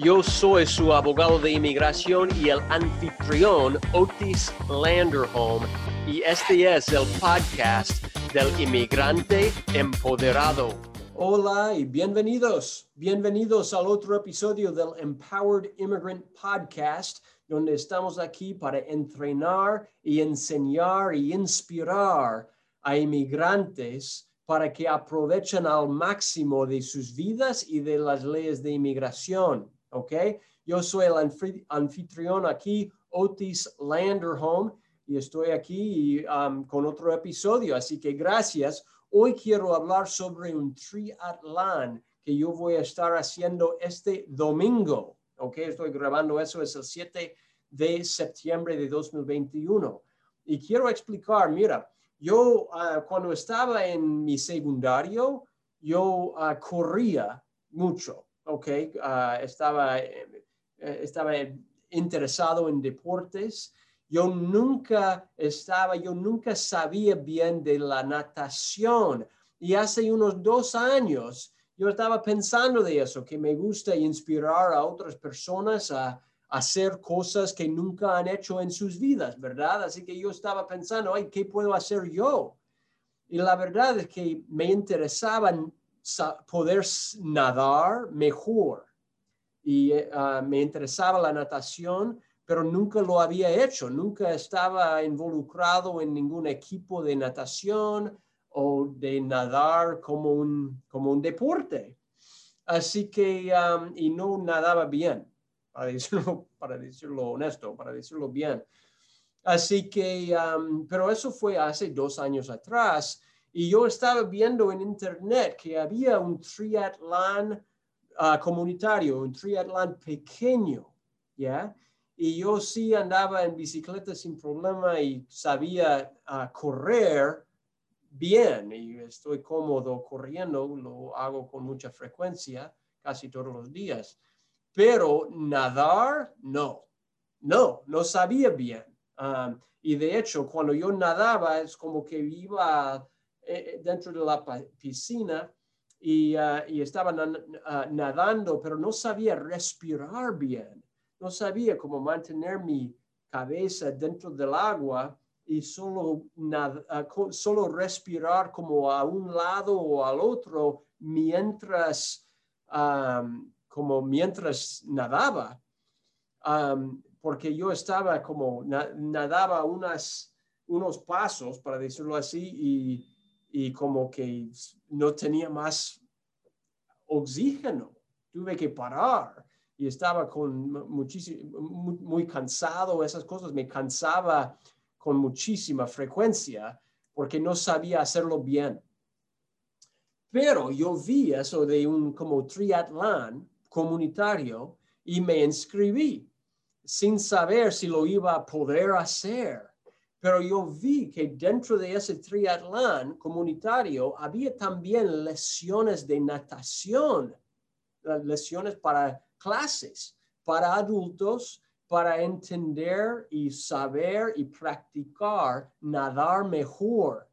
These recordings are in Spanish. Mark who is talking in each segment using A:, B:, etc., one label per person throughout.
A: Yo soy su abogado de inmigración y el anfitrión Otis Landerholm y este es el podcast del inmigrante empoderado. Hola y bienvenidos, bienvenidos al otro episodio del Empowered Immigrant Podcast, donde estamos aquí para entrenar y enseñar y inspirar a inmigrantes para que aprovechen al máximo de sus vidas y de las leyes de inmigración. ¿Ok? Yo soy el anfitrión aquí, Otis Landerholm, y estoy aquí um, con otro episodio, así que gracias. Hoy quiero hablar sobre un triatlán que yo voy a estar haciendo este domingo, ¿ok? Estoy grabando eso, es el 7 de septiembre de 2021. Y quiero explicar, mira, yo uh, cuando estaba en mi secundario, yo uh, corría mucho, ok, ah, estaba, eh, estaba interesado en deportes. Yo nunca estaba, yo nunca sabía bien de la natación. Y hace unos dos años yo estaba pensando de eso, que me gusta inspirar a otras personas a, hacer cosas que nunca han hecho en sus vidas, ¿verdad? Así que yo estaba pensando, ay, ¿qué puedo hacer yo? Y la verdad es que me interesaban poder nadar mejor. Y uh, me interesaba la natación, pero nunca lo había hecho, nunca estaba involucrado en ningún equipo de natación o de nadar como un, como un deporte. Así que, um, y no nadaba bien, para decirlo, para decirlo honesto, para decirlo bien. Así que, um, pero eso fue hace dos años atrás y yo estaba viendo en internet que había un triatlán ah, comunitario, un triatlán pequeño, ¿ya? Y yo sí andaba en bicicleta sin problema y sabía ah, correr bien y estoy cómodo corriendo, lo hago con mucha frecuencia, casi todos los días. Pero nadar, no, no, no sabía bien. Ah, y de hecho, cuando yo nadaba, es como que iba eh, dentro de la piscina y, uh, estaba uh, nadando, pero no sabía respirar bien. No sabía cómo mantener mi cabeza dentro del agua y solo, uh, solo respirar como a un lado o al otro mientras, como mientras nadaba. Porque yo estaba como, nadaba unas, unos pasos, para decirlo así, y y como que no tenía más oxígeno. Tuve que parar y estaba con muchísimo, muy, cansado, esas cosas me cansaba con muchísima frecuencia porque no sabía hacerlo bien. Pero yo vi eso de un como triatlán comunitario y me inscribí sin saber si lo iba a poder hacer. Pero yo vi que dentro de ese triatlán comunitario había también lesiones de natación, lesiones para clases, para adultos, para entender y saber y practicar nadar mejor.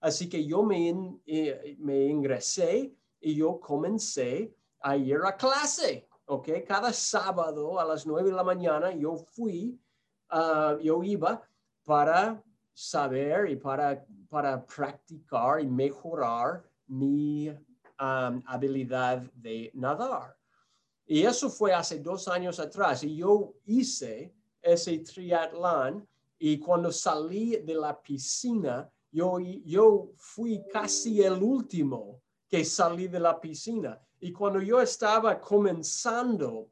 A: Así que yo me, eh, me ingresé y yo comencé a ir a clase. ¿ok? Cada sábado a las nueve de la mañana yo fui, uh, yo iba para saber y para, para practicar y mejorar mi um, habilidad de nadar. Y eso fue hace dos años atrás y yo hice ese triatlón y cuando salí de la piscina, yo, yo fui casi el último que salí de la piscina. Y cuando yo estaba comenzando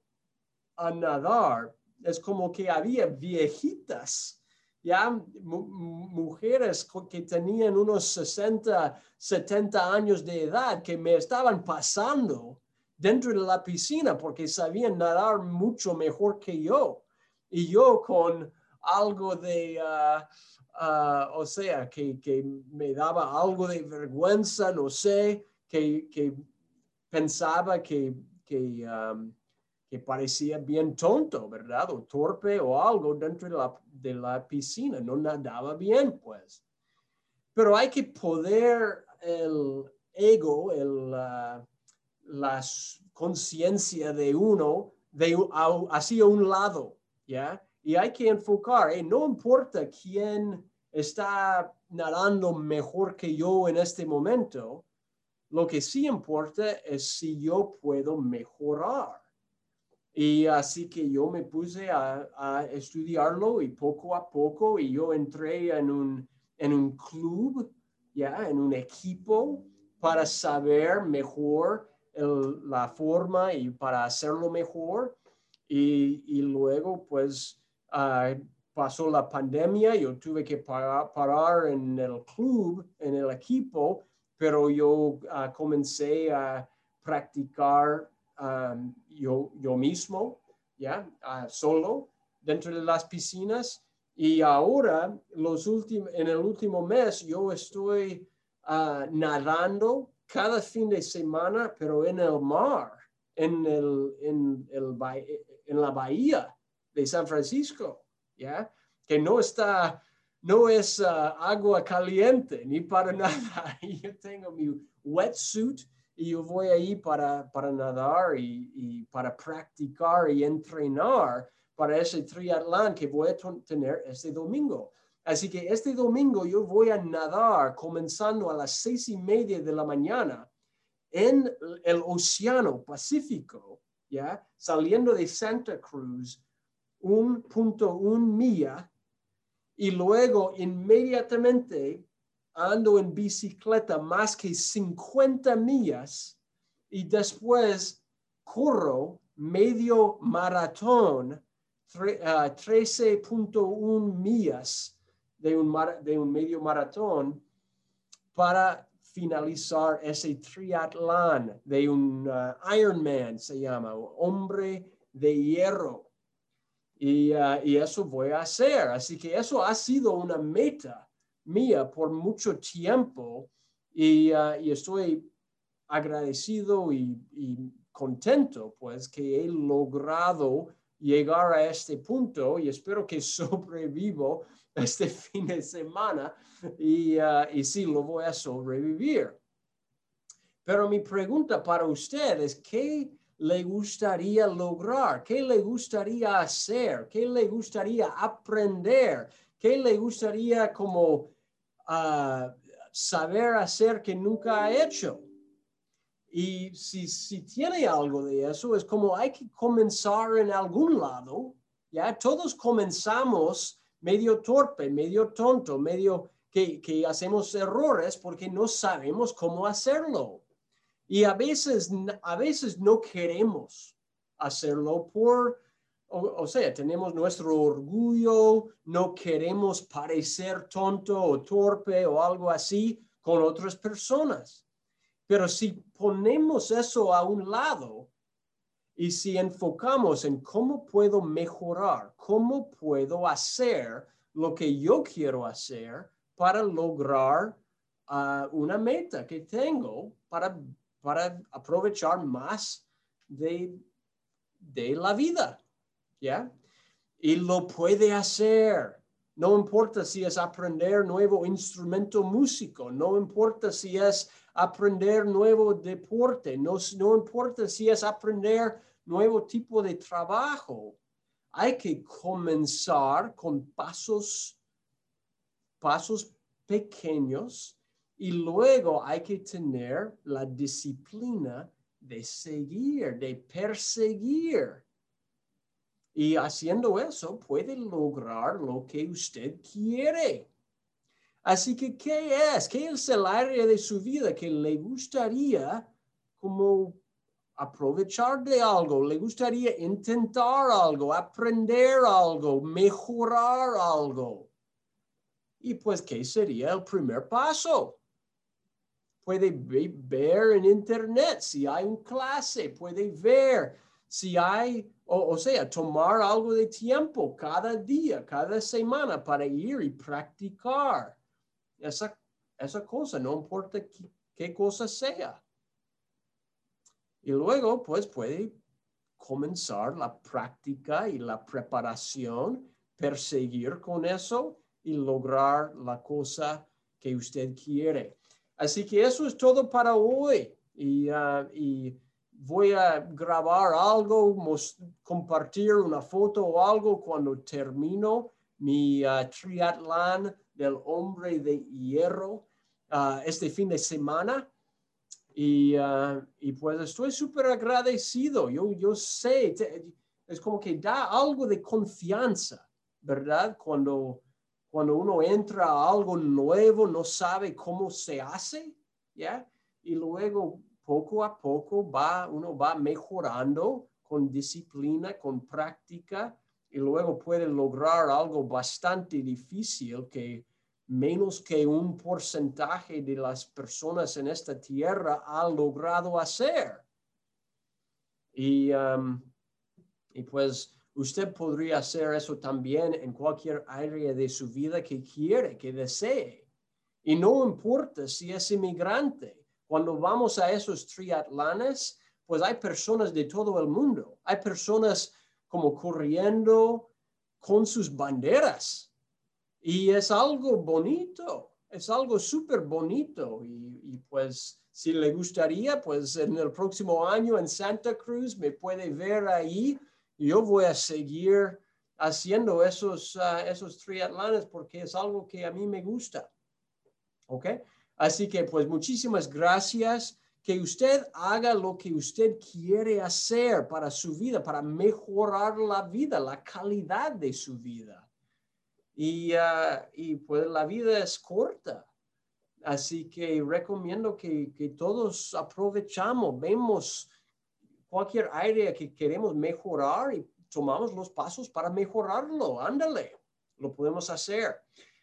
A: a nadar, es como que había viejitas ya mujeres que tenían unos 60, 70 años de edad que me estaban pasando dentro de la piscina porque sabían nadar mucho mejor que yo. Y yo con
B: algo de, ah, ah, o sea, que, que, me daba algo de vergüenza, no sé, que, que pensaba que, que, que, parecía bien tonto, ¿verdad? O torpe o algo dentro de la, de la piscina, no nadaba bien, pues. Pero hay que poder el ego, el, la conciencia de uno de, hacia un lado, ¿ya? Y hay que enfocar, ¿eh? no importa quién está nadando mejor que yo en este momento, lo que sí importa es si yo puedo mejorar. Y así que yo me puse a, estudiarlo y poco a poco, y yo entré en un, en un club, ya, en un equipo para saber mejor la forma y para hacerlo mejor. Y, y luego, pues, uh, pasó la pandemia, yo tuve que parar, parar, en el club, en el equipo, pero yo uh, comencé a practicar um, yo, yo mismo, ya, uh, solo, dentro de las piscinas. Y ahora, los en el último mes, yo estoy nadando cada fin de semana, pero en el mar, en, el, en, el, en la bahía de San Francisco, ¿ya? Que no está, no es uh, agua caliente ni para nada. yo tengo mi wetsuit y yo voy ahí para, para nadar y, y, para practicar y entrenar para ese triatlón que voy a tener este domingo. Así que este domingo yo voy a nadar comenzando a las seis y media de la mañana en el Océano Pacífico, ¿ya? Saliendo de Santa Cruz, un punto un milla, y luego inmediatamente ando en bicicleta más que 50 millas y después corro medio maratón, 13.1 ah, millas de un, de un medio maratón para finalizar ese triatlón de un uh, Ironman, se llama, hombre de hierro. Y, uh, y, eso voy a hacer. Así que eso ha sido una meta mía por mucho tiempo y, uh, y estoy agradecido y, y, contento pues que he logrado llegar a este punto y espero que sobrevivo este fin de semana y, uh, y sí, lo voy a sobrevivir. Pero mi pregunta para usted es, ¿qué le gustaría lograr? ¿Qué le gustaría hacer? ¿Qué le gustaría aprender? ¿Qué le gustaría como uh, saber hacer que nunca ha hecho? Y si, si tiene algo de eso, es como hay que comenzar en algún lado. Ya todos comenzamos medio torpe, medio tonto, medio que, que hacemos errores porque no sabemos cómo hacerlo. Y a veces, a veces no queremos hacerlo por, o, sea, tenemos nuestro orgullo, no queremos parecer tonto o torpe o algo así con otras personas. Pero si ponemos eso a un lado y si enfocamos en cómo puedo mejorar, cómo puedo hacer lo que yo quiero hacer para lograr uh, una meta que tengo para, para aprovechar más de, de la vida, ¿ya? Y lo puede hacer. No importa si es aprender nuevo instrumento músico, no importa si es aprender nuevo deporte, no, no importa si es aprender nuevo tipo de trabajo. Hay que comenzar con pasos, pasos pequeños y luego hay que tener la disciplina de seguir, de perseguir. Y haciendo eso puede lograr lo que usted quiere. Así que, ¿qué es? ¿Qué es el área de su vida que le gustaría como aprovechar de algo? ¿Le gustaría intentar algo, aprender algo, mejorar algo? Y pues, ¿qué sería el primer paso? Puede ver en internet si hay un clase, puede ver si hay O, sea, tomar algo de tiempo cada día, cada semana para ir y practicar esa, esa cosa, no importa qué, cosa sea. Y luego, pues puede comenzar la práctica y la preparación, perseguir con eso y lograr la cosa que usted quiere. Así que eso es todo para hoy. Y, ah, y voy a grabar algo, compartir una foto o algo cuando termino mi uh, triatlán del hombre de hierro uh, este fin de semana. Y, uh, y pues estoy súper agradecido. Yo, yo sé, es como que da algo de confianza, ¿verdad? Cuando, cuando uno entra a algo nuevo, no sabe cómo se hace, ¿ya? Y luego poco a poco va, uno va mejorando con disciplina, con práctica, y luego puede lograr algo bastante difícil que menos que un porcentaje de las personas en esta tierra ha logrado hacer. Y, um, y pues usted podría hacer eso también en cualquier área de su vida que quiere, que desee. Y no importa si es inmigrante, cuando vamos a esos triatlanes, pues hay personas de todo el mundo. Hay personas como corriendo con sus banderas. Y es algo bonito, es algo súper bonito. Y, pues si le gustaría, pues en el próximo año en Santa Cruz me puede ver ahí. Yo voy a seguir haciendo esos, uh, esos triatlanes porque es algo que a mí me gusta. ¿Ok? Así que pues muchísimas gracias. Que usted haga lo que usted quiere hacer para su vida, para mejorar la vida, la calidad de su vida. Y, ah, y pues la vida es corta. Así que recomiendo que, que todos aprovechamos, vemos cualquier área que queremos mejorar y tomamos los pasos para mejorarlo. Ándale, lo podemos hacer.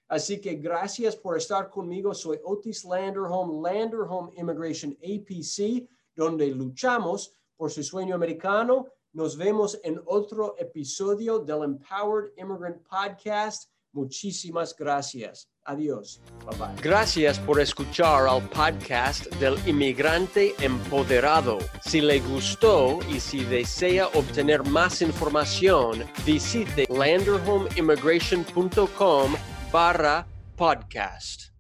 B: Así que gracias por estar conmigo. Soy Otis Landerholm, Landerholm Immigration APC, donde luchamos por su sueño americano. Nos vemos en otro episodio del Empowered Immigrant Podcast. Muchísimas gracias. Adiós. Bye bye.
A: Gracias por escuchar al podcast del inmigrante empoderado. Si le gustó y si desea obtener más información, visite landerhomeimmigration.com barra podcast.